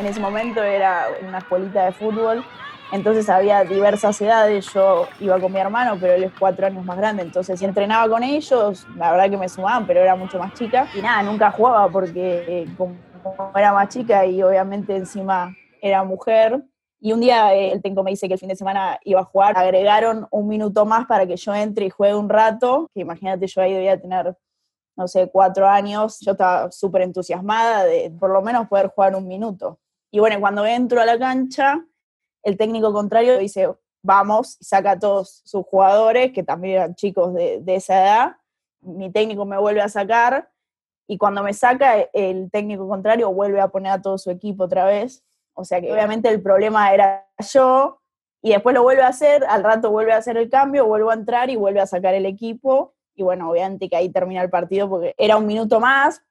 En ese momento era una escuelita de fútbol, entonces había diversas edades. Yo iba con mi hermano, pero él es cuatro años más grande, entonces entrenaba con ellos. La verdad que me sumaban, pero era mucho más chica. Y nada, nunca jugaba porque eh, como era más chica y obviamente encima era mujer, y un día eh, el técnico me dice que el fin de semana iba a jugar, agregaron un minuto más para que yo entre y juegue un rato, que imagínate yo ahí debía tener, no sé, cuatro años, yo estaba súper entusiasmada de por lo menos poder jugar un minuto. Y bueno, cuando entro a la cancha, el técnico contrario dice, vamos, y saca a todos sus jugadores, que también eran chicos de, de esa edad, mi técnico me vuelve a sacar, y cuando me saca, el técnico contrario vuelve a poner a todo su equipo otra vez, o sea que obviamente el problema era yo, y después lo vuelve a hacer, al rato vuelve a hacer el cambio, vuelvo a entrar y vuelve a sacar el equipo, y bueno, obviamente que ahí termina el partido porque era un minuto más,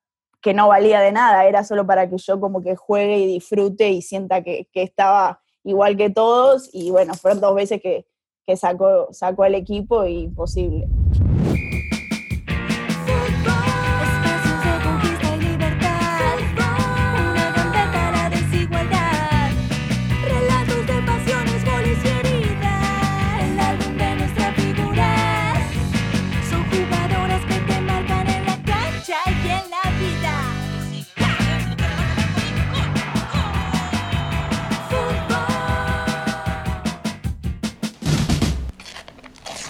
que no valía de nada, era solo para que yo como que juegue y disfrute y sienta que, estaba igual que todos, y bueno, fueron dos veces que, que sacó, sacó el equipo y imposible.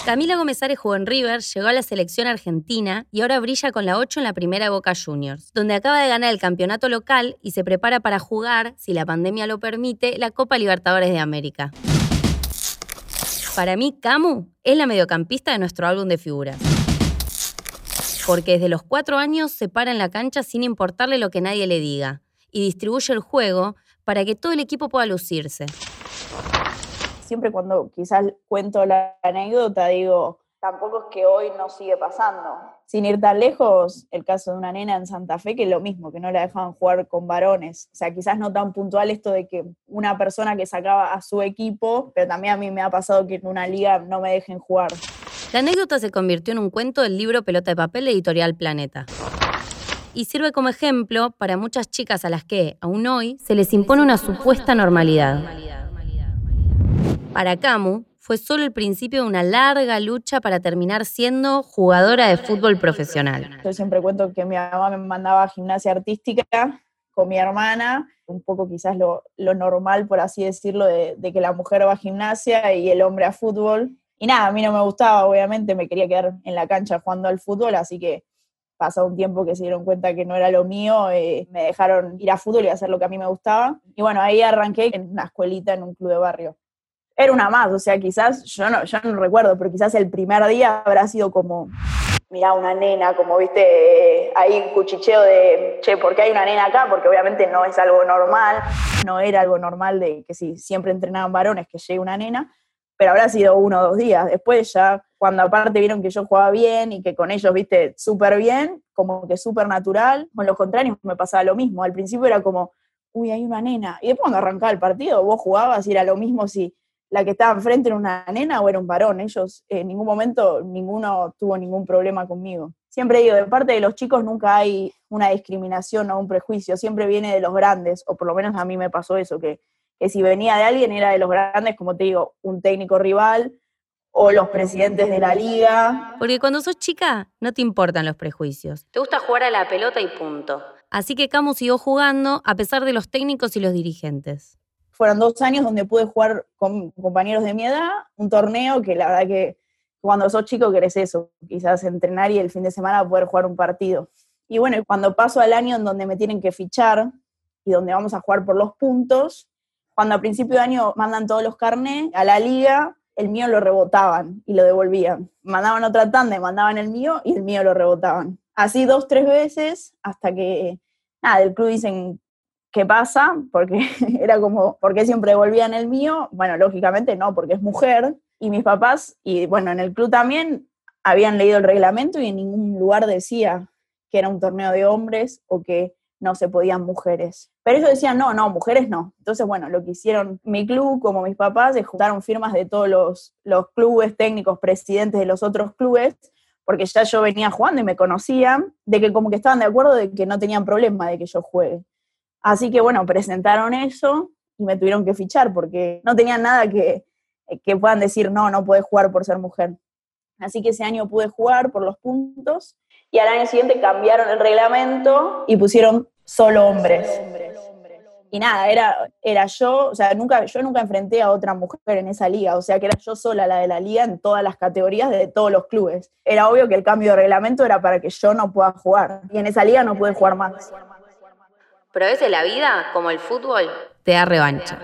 Camila Gómez Ares jugó en River, llegó a la selección argentina y ahora brilla con la 8 en la primera Boca Juniors, donde acaba de ganar el campeonato local y se prepara para jugar, si la pandemia lo permite, la Copa Libertadores de América. Para mí, Camu es la mediocampista de nuestro álbum de figuras. Porque desde los cuatro años se para en la cancha sin importarle lo que nadie le diga y distribuye el juego para que todo el equipo pueda lucirse siempre cuando quizás cuento la anécdota digo, tampoco es que hoy no sigue pasando. Sin ir tan lejos, el caso de una nena en Santa Fe, que es lo mismo, que no la dejaban jugar con varones. O sea, quizás no tan puntual esto de que una persona que sacaba a su equipo, pero también a mí me ha pasado que en una liga no me dejen jugar. La anécdota se convirtió en un cuento del libro Pelota de Papel Editorial Planeta. Y sirve como ejemplo para muchas chicas a las que, aún hoy, se les impone una supuesta normalidad. Para Camu, fue solo el principio de una larga lucha para terminar siendo jugadora de fútbol profesional. Yo siempre cuento que mi mamá me mandaba a gimnasia artística con mi hermana, un poco quizás lo, normal, por así decirlo, de, que la mujer va a gimnasia y el hombre a fútbol. Y nada, a mí no me gustaba, obviamente, me quería quedar en la cancha jugando al fútbol, así que pasó un tiempo que se dieron cuenta que no era lo mío, eh, me dejaron ir a fútbol y hacer lo que a mí me gustaba. Y bueno, ahí arranqué en una escuelita en un club de barrio era una más, o sea, quizás, yo no, yo no recuerdo, pero quizás el primer día habrá sido como, mira, una nena, como viste, ahí un cuchicheo de, che, ¿por qué hay una nena acá? Porque obviamente no es algo normal, no era algo normal de que si siempre entrenaban varones que llegue una nena, pero habrá sido uno o dos días. Después ya, cuando aparte vieron que yo jugaba bien y que con ellos, viste, súper bien, como que súper natural, con los contrarios me pasaba lo mismo. Al principio era como, uy, hay una nena. Y después cuando arrancaba el partido, vos jugabas y era lo mismo si la que estaba enfrente era una nena o era un varón. Ellos en ningún momento, ninguno tuvo ningún problema conmigo. Siempre digo, de parte de los chicos nunca hay una discriminación o un prejuicio, siempre viene de los grandes, o por lo menos a mí me pasó eso, que, que si venía de alguien era de los grandes, como te digo, un técnico rival o los presidentes de la liga. Porque cuando sos chica no te importan los prejuicios. Te gusta jugar a la pelota y punto. Así que Camus siguió jugando a pesar de los técnicos y los dirigentes fueron dos años donde pude jugar con compañeros de mi edad, un torneo que la verdad que cuando sos chico querés eso, quizás entrenar y el fin de semana poder jugar un partido. Y bueno, cuando paso al año en donde me tienen que fichar y donde vamos a jugar por los puntos, cuando a principio de año mandan todos los carnés a la liga, el mío lo rebotaban y lo devolvían. Mandaban otra tanda mandaban el mío y el mío lo rebotaban. Así dos, tres veces hasta que, nada, del club dicen ¿qué pasa? Porque era como, ¿por qué siempre devolvían el mío? Bueno, lógicamente no, porque es mujer. Y mis papás, y bueno, en el club también habían leído el reglamento y en ningún lugar decía que era un torneo de hombres o que no se podían mujeres. Pero ellos decían, no, no, mujeres no. Entonces, bueno, lo que hicieron mi club, como mis papás, es juntaron firmas de todos los, los clubes técnicos, presidentes de los otros clubes, porque ya yo venía jugando y me conocían, de que como que estaban de acuerdo de que no tenían problema de que yo juegue. Así que bueno, presentaron eso y me tuvieron que fichar porque no tenían nada que, que puedan decir, no, no puedes jugar por ser mujer. Así que ese año pude jugar por los puntos y al año siguiente cambiaron el reglamento y pusieron solo hombres. Y nada, era, era yo, o sea, nunca, yo nunca enfrenté a otra mujer en esa liga, o sea que era yo sola la de la liga en todas las categorías de todos los clubes. Era obvio que el cambio de reglamento era para que yo no pueda jugar, y en esa liga no pude jugar más. Pero a veces la vida, como el fútbol, te da revancha.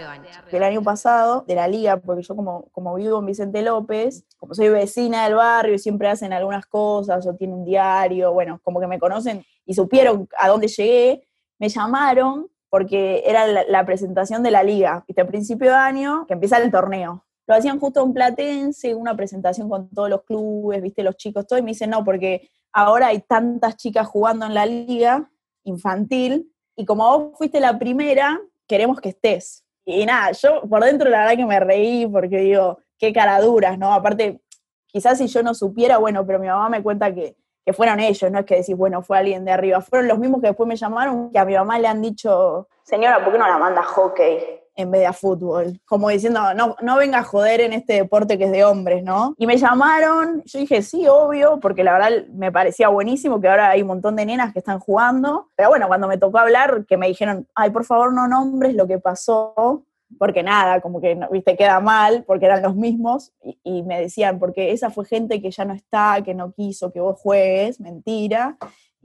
El año pasado, de la liga, porque yo como, como vivo en Vicente López, como soy vecina del barrio y siempre hacen algunas cosas o tienen un diario, bueno, como que me conocen y supieron a dónde llegué, me llamaron porque era la, presentación de la liga, ¿viste? A principio de año, que empieza el torneo. Lo hacían justo en Platense, una presentación con todos los clubes, ¿viste? Los chicos, todo, y me dicen, no, porque ahora hay tantas chicas jugando en la liga infantil, y como vos fuiste la primera, queremos que estés. Y nada, yo por dentro la verdad que me reí porque digo, qué caraduras, ¿no? Aparte, quizás si yo no supiera, bueno, pero mi mamá me cuenta que que fueron ellos, no es que decís, bueno, fue alguien de arriba, fueron los mismos que después me llamaron, que a mi mamá le han dicho, señora, ¿por qué no la manda hockey en vez de fútbol? Como diciendo, no, no venga a joder en este deporte que es de hombres, ¿no? Y me llamaron, yo dije, sí, obvio, porque la verdad me parecía buenísimo que ahora hay un montón de nenas que están jugando, pero bueno, cuando me tocó hablar, que me dijeron, ay, por favor, no nombres lo que pasó, porque nada, como que, viste, queda mal, porque eran los mismos, y, me decían, porque esa fue gente que ya no está, que no quiso que vos juegues, mentira,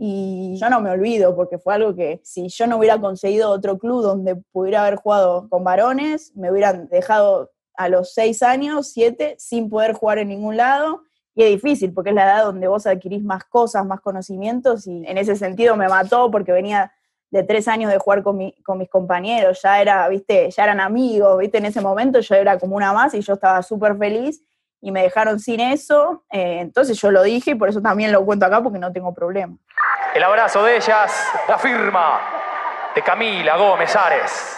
y yo no me olvido, porque fue algo que si yo no hubiera conseguido otro club donde pudiera haber jugado con varones, me hubieran dejado a los seis años, siete, sin poder jugar en ningún lado, y es difícil, porque es la edad donde vos adquirís más cosas, más conocimientos, y en ese sentido me mató porque venía de tres años de jugar con, con, mis compañeros, ya era, viste, ya eran amigos, viste, en ese momento yo era como una más y yo estaba súper feliz y me dejaron sin eso, eh, entonces yo lo dije y por eso también lo cuento acá porque no tengo problema. El abrazo de ellas, la firma de Camila Gómez Ares.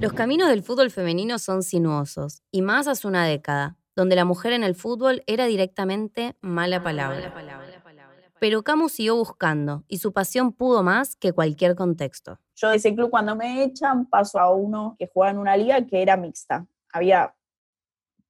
Los caminos del fútbol femenino son sinuosos, y más hace una década, donde la mujer en el fútbol era directamente mala palabra. Mala palabra. Pero Camus siguió buscando y su pasión pudo más que cualquier contexto. Yo de ese club cuando me echan paso a uno que jugaba en una liga que era mixta. Había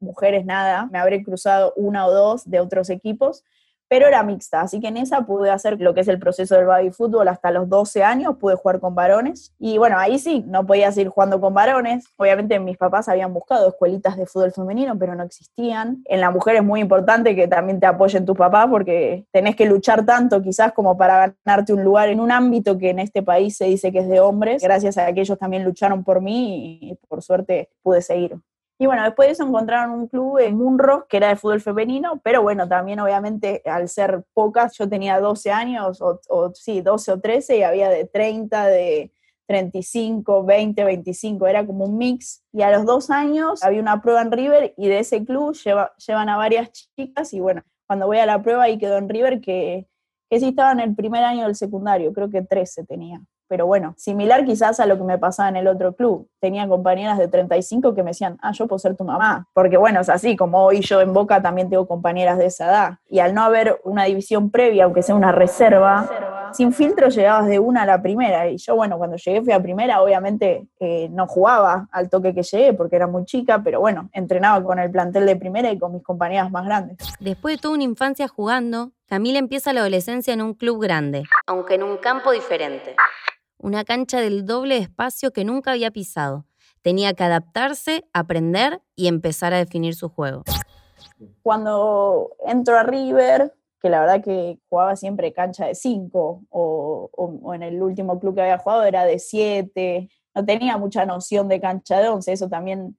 mujeres nada, me habré cruzado una o dos de otros equipos, pero era mixta, así que en esa pude hacer lo que es el proceso del baby fútbol hasta los 12 años, pude jugar con varones, y bueno, ahí sí, no podía seguir jugando con varones, obviamente mis papás habían buscado escuelitas de fútbol femenino, pero no existían. En la mujer es muy importante que también te apoyen tus papás, porque tenés que luchar tanto quizás como para ganarte un lugar en un ámbito que en este país se dice que es de hombres, gracias a que ellos también lucharon por mí y por suerte pude seguir. Y bueno, después de eso encontraron un club en Munro, que era de fútbol femenino, pero bueno, también obviamente al ser pocas, yo tenía 12 años, o, sí, 12 o 13, y había de 30, de 35, 20, 25, era como un mix. Y a los dos años había una prueba en River y de ese club llevan a varias chicas y bueno, cuando voy a la prueba ahí quedó en River que, que sí estaba en el primer año del secundario, creo que 13 tenía pero bueno, similar quizás a lo que me pasaba en el otro club. Tenía compañeras de 35 que me decían, ah, yo puedo ser tu mamá, porque bueno, es así, como hoy yo en Boca también tengo compañeras de esa edad. Y al no haber una división previa, aunque sea una reserva, sin filtro llegabas de una a la primera. Y yo, bueno, cuando llegué fui a primera, obviamente eh, no jugaba al toque que llegué porque era muy chica, pero bueno, entrenaba con el plantel de primera y con mis compañeras más grandes. Después de toda una infancia jugando, Camila empieza la adolescencia en un club grande, aunque en un campo diferente una cancha del doble espacio que nunca había pisado. Tenía que adaptarse, aprender y empezar a definir su juego. Cuando entro a River, que la verdad que jugaba siempre cancha de 5, o, en el último club que había jugado era de 7, no tenía mucha noción de cancha de 11, eso también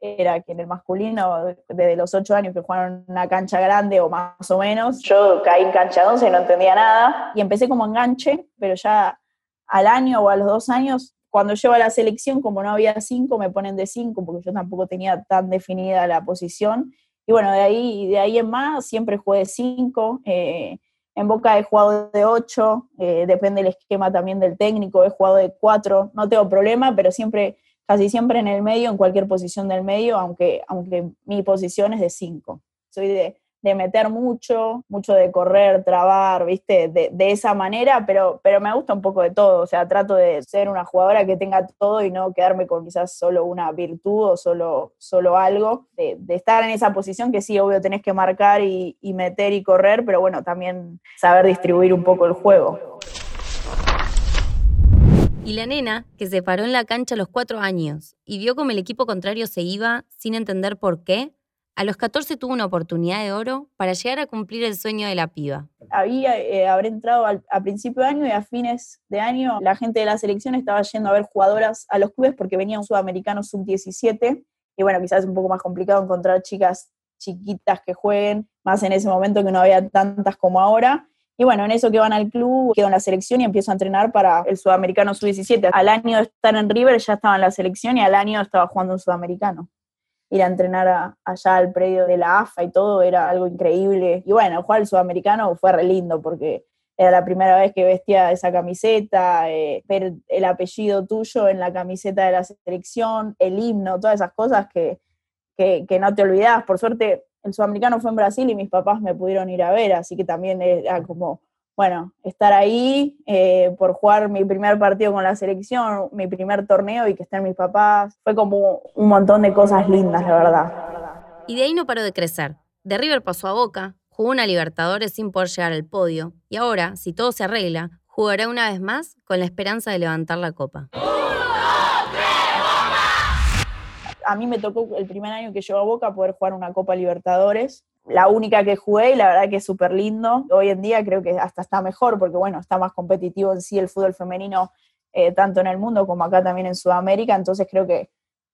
era que en el masculino, desde los 8 años que jugaron una cancha grande o más o menos, yo caí en cancha de 11 y no entendía nada, y empecé como enganche, pero ya al año o a los dos años, cuando llevo a la selección, como no había cinco, me ponen de cinco, porque yo tampoco tenía tan definida la posición. Y bueno, de ahí, de ahí en más, siempre jugué de cinco. Eh, en Boca he jugado de ocho, eh, depende del esquema también del técnico, he jugado de cuatro, no tengo problema, pero siempre, casi siempre en el medio, en cualquier posición del medio, aunque, aunque mi posición es de cinco. Soy de, de meter mucho, mucho de correr, trabar, viste, de, de, esa manera, pero, pero me gusta un poco de todo, o sea, trato de ser una jugadora que tenga todo y no quedarme con quizás solo una virtud o solo, solo algo, de, estar en esa posición que sí, obvio, tenés que marcar y, y meter y correr, pero bueno, también saber distribuir un poco el juego. Y la nena, que se paró en la cancha a los cuatro años y vio como el equipo contrario se iba sin entender por qué, a los 14 tuvo una oportunidad de oro para llegar a cumplir el sueño de la piba. Había, eh, habré entrado a principio de año y a fines de año la gente de la selección estaba yendo a ver jugadoras a los clubes porque venía un sudamericano sub-17 y bueno, quizás es un poco más complicado encontrar chicas chiquitas que jueguen, más en ese momento que no había tantas como ahora. Y bueno, en eso que van al club, quedo en la selección y empiezo a entrenar para el sudamericano sub-17. Al año de estar en River ya estaba en la selección y al año estaba jugando un sudamericano ir a entrenar a, allá al predio de la AFA y todo era algo increíble. Y bueno, jugar al sudamericano fue re lindo porque era la primera vez que vestía esa camiseta, eh, ver el apellido tuyo en la camiseta de la selección, el himno, todas esas cosas que, que, que no te olvidás. Por suerte, el sudamericano fue en Brasil y mis papás me pudieron ir a ver, así que también era como bueno, estar ahí eh, por jugar mi primer partido con la selección, mi primer torneo y que estén mis papás, fue como un montón de cosas lindas, la verdad. Y de ahí no paró de crecer. De River pasó a Boca, jugó una Libertadores sin poder llegar al podio, y ahora, si todo se arregla, jugará una vez más con la esperanza de levantar la copa. A mí me tocó el primer año que llegó a Boca poder jugar una Copa Libertadores, la única que jugué y la verdad que es súper lindo. Hoy en día creo que hasta está mejor porque, bueno, está más competitivo en sí el fútbol femenino, eh, tanto en el mundo como acá también en Sudamérica, entonces creo que,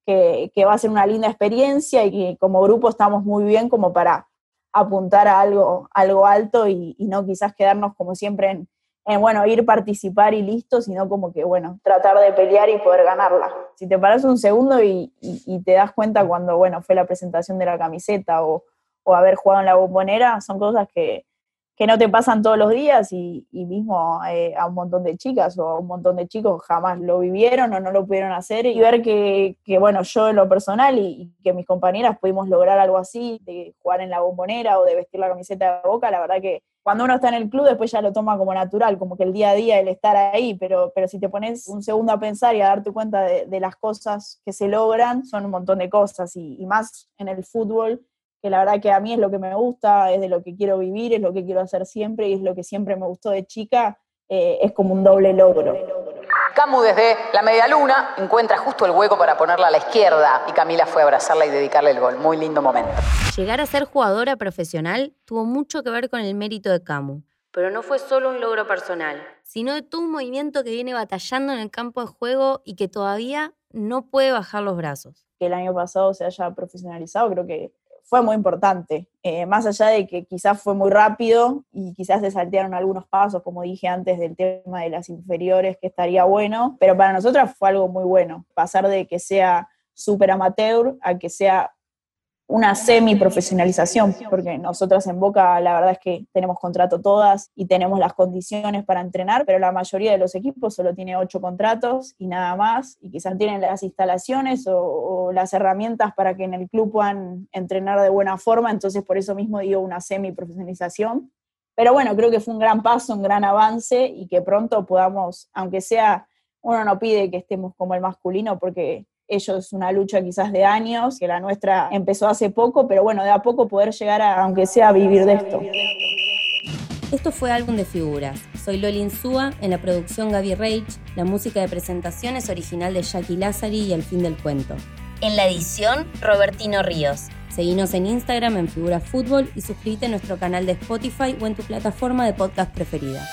que, va a ser una linda experiencia y que como grupo estamos muy bien como para apuntar a algo, algo alto y, no quizás quedarnos como siempre en, en, bueno, ir, participar y listo, sino como que, bueno, tratar de pelear y poder ganarla. Si te paras un segundo y, y, y te das cuenta cuando, bueno, fue la presentación de la camiseta o o haber jugado en la bombonera, son cosas que, que no te pasan todos los días y, y mismo eh, a un montón de chicas o a un montón de chicos jamás lo vivieron o no lo pudieron hacer y ver que, que bueno, yo en lo personal y, que mis compañeras pudimos lograr algo así, de jugar en la bombonera o de vestir la camiseta de boca, la verdad que cuando uno está en el club después ya lo toma como natural, como que el día a día el estar ahí, pero, pero si te pones un segundo a pensar y a darte cuenta de, las cosas que se logran, son un montón de cosas y más en el fútbol que la verdad que a mí es lo que me gusta, es de lo que quiero vivir, es lo que quiero hacer siempre y es lo que siempre me gustó de chica, eh, es como un doble logro. Camu desde la media luna encuentra justo el hueco para ponerla a la izquierda y Camila fue a abrazarla y dedicarle el gol. Muy lindo momento. Llegar a ser jugadora profesional tuvo mucho que ver con el mérito de Camu. Pero no fue solo un logro personal, sino de todo un movimiento que viene batallando en el campo de juego y que todavía no puede bajar los brazos. Que el año pasado se haya profesionalizado, creo que fue muy importante, eh, más allá de que quizás fue muy rápido y quizás se saltearon algunos pasos, como dije antes, del tema de las inferiores, que estaría bueno, pero para nosotras fue algo muy bueno, pasar de que sea súper amateur a que sea una semi-profesionalización, porque nosotras en Boca la verdad es que tenemos contrato todas y tenemos las condiciones para entrenar, pero la mayoría de los equipos solo tiene ocho contratos y nada más, y quizás tienen las instalaciones o, o las herramientas para que en el club puedan entrenar de buena forma, entonces por eso mismo digo una semi-profesionalización. Pero bueno, creo que fue un gran paso, un gran avance y que pronto podamos, aunque sea, uno no pide que estemos como el masculino porque ellos es una lucha quizás de años, que la nuestra empezó hace poco, pero bueno, de a poco poder llegar a, aunque sea, a vivir de esto. Esto fue Álbum de Figuras. Soy Loli Insúa, en la producción Gaby Reich. La música de presentación es original de Jackie Lazari y El Fin del Cuento. En la edición, Robertino Ríos. Seguinos en Instagram en Figura Fútbol y suscríbete a nuestro canal de Spotify o en tu plataforma de podcast preferida.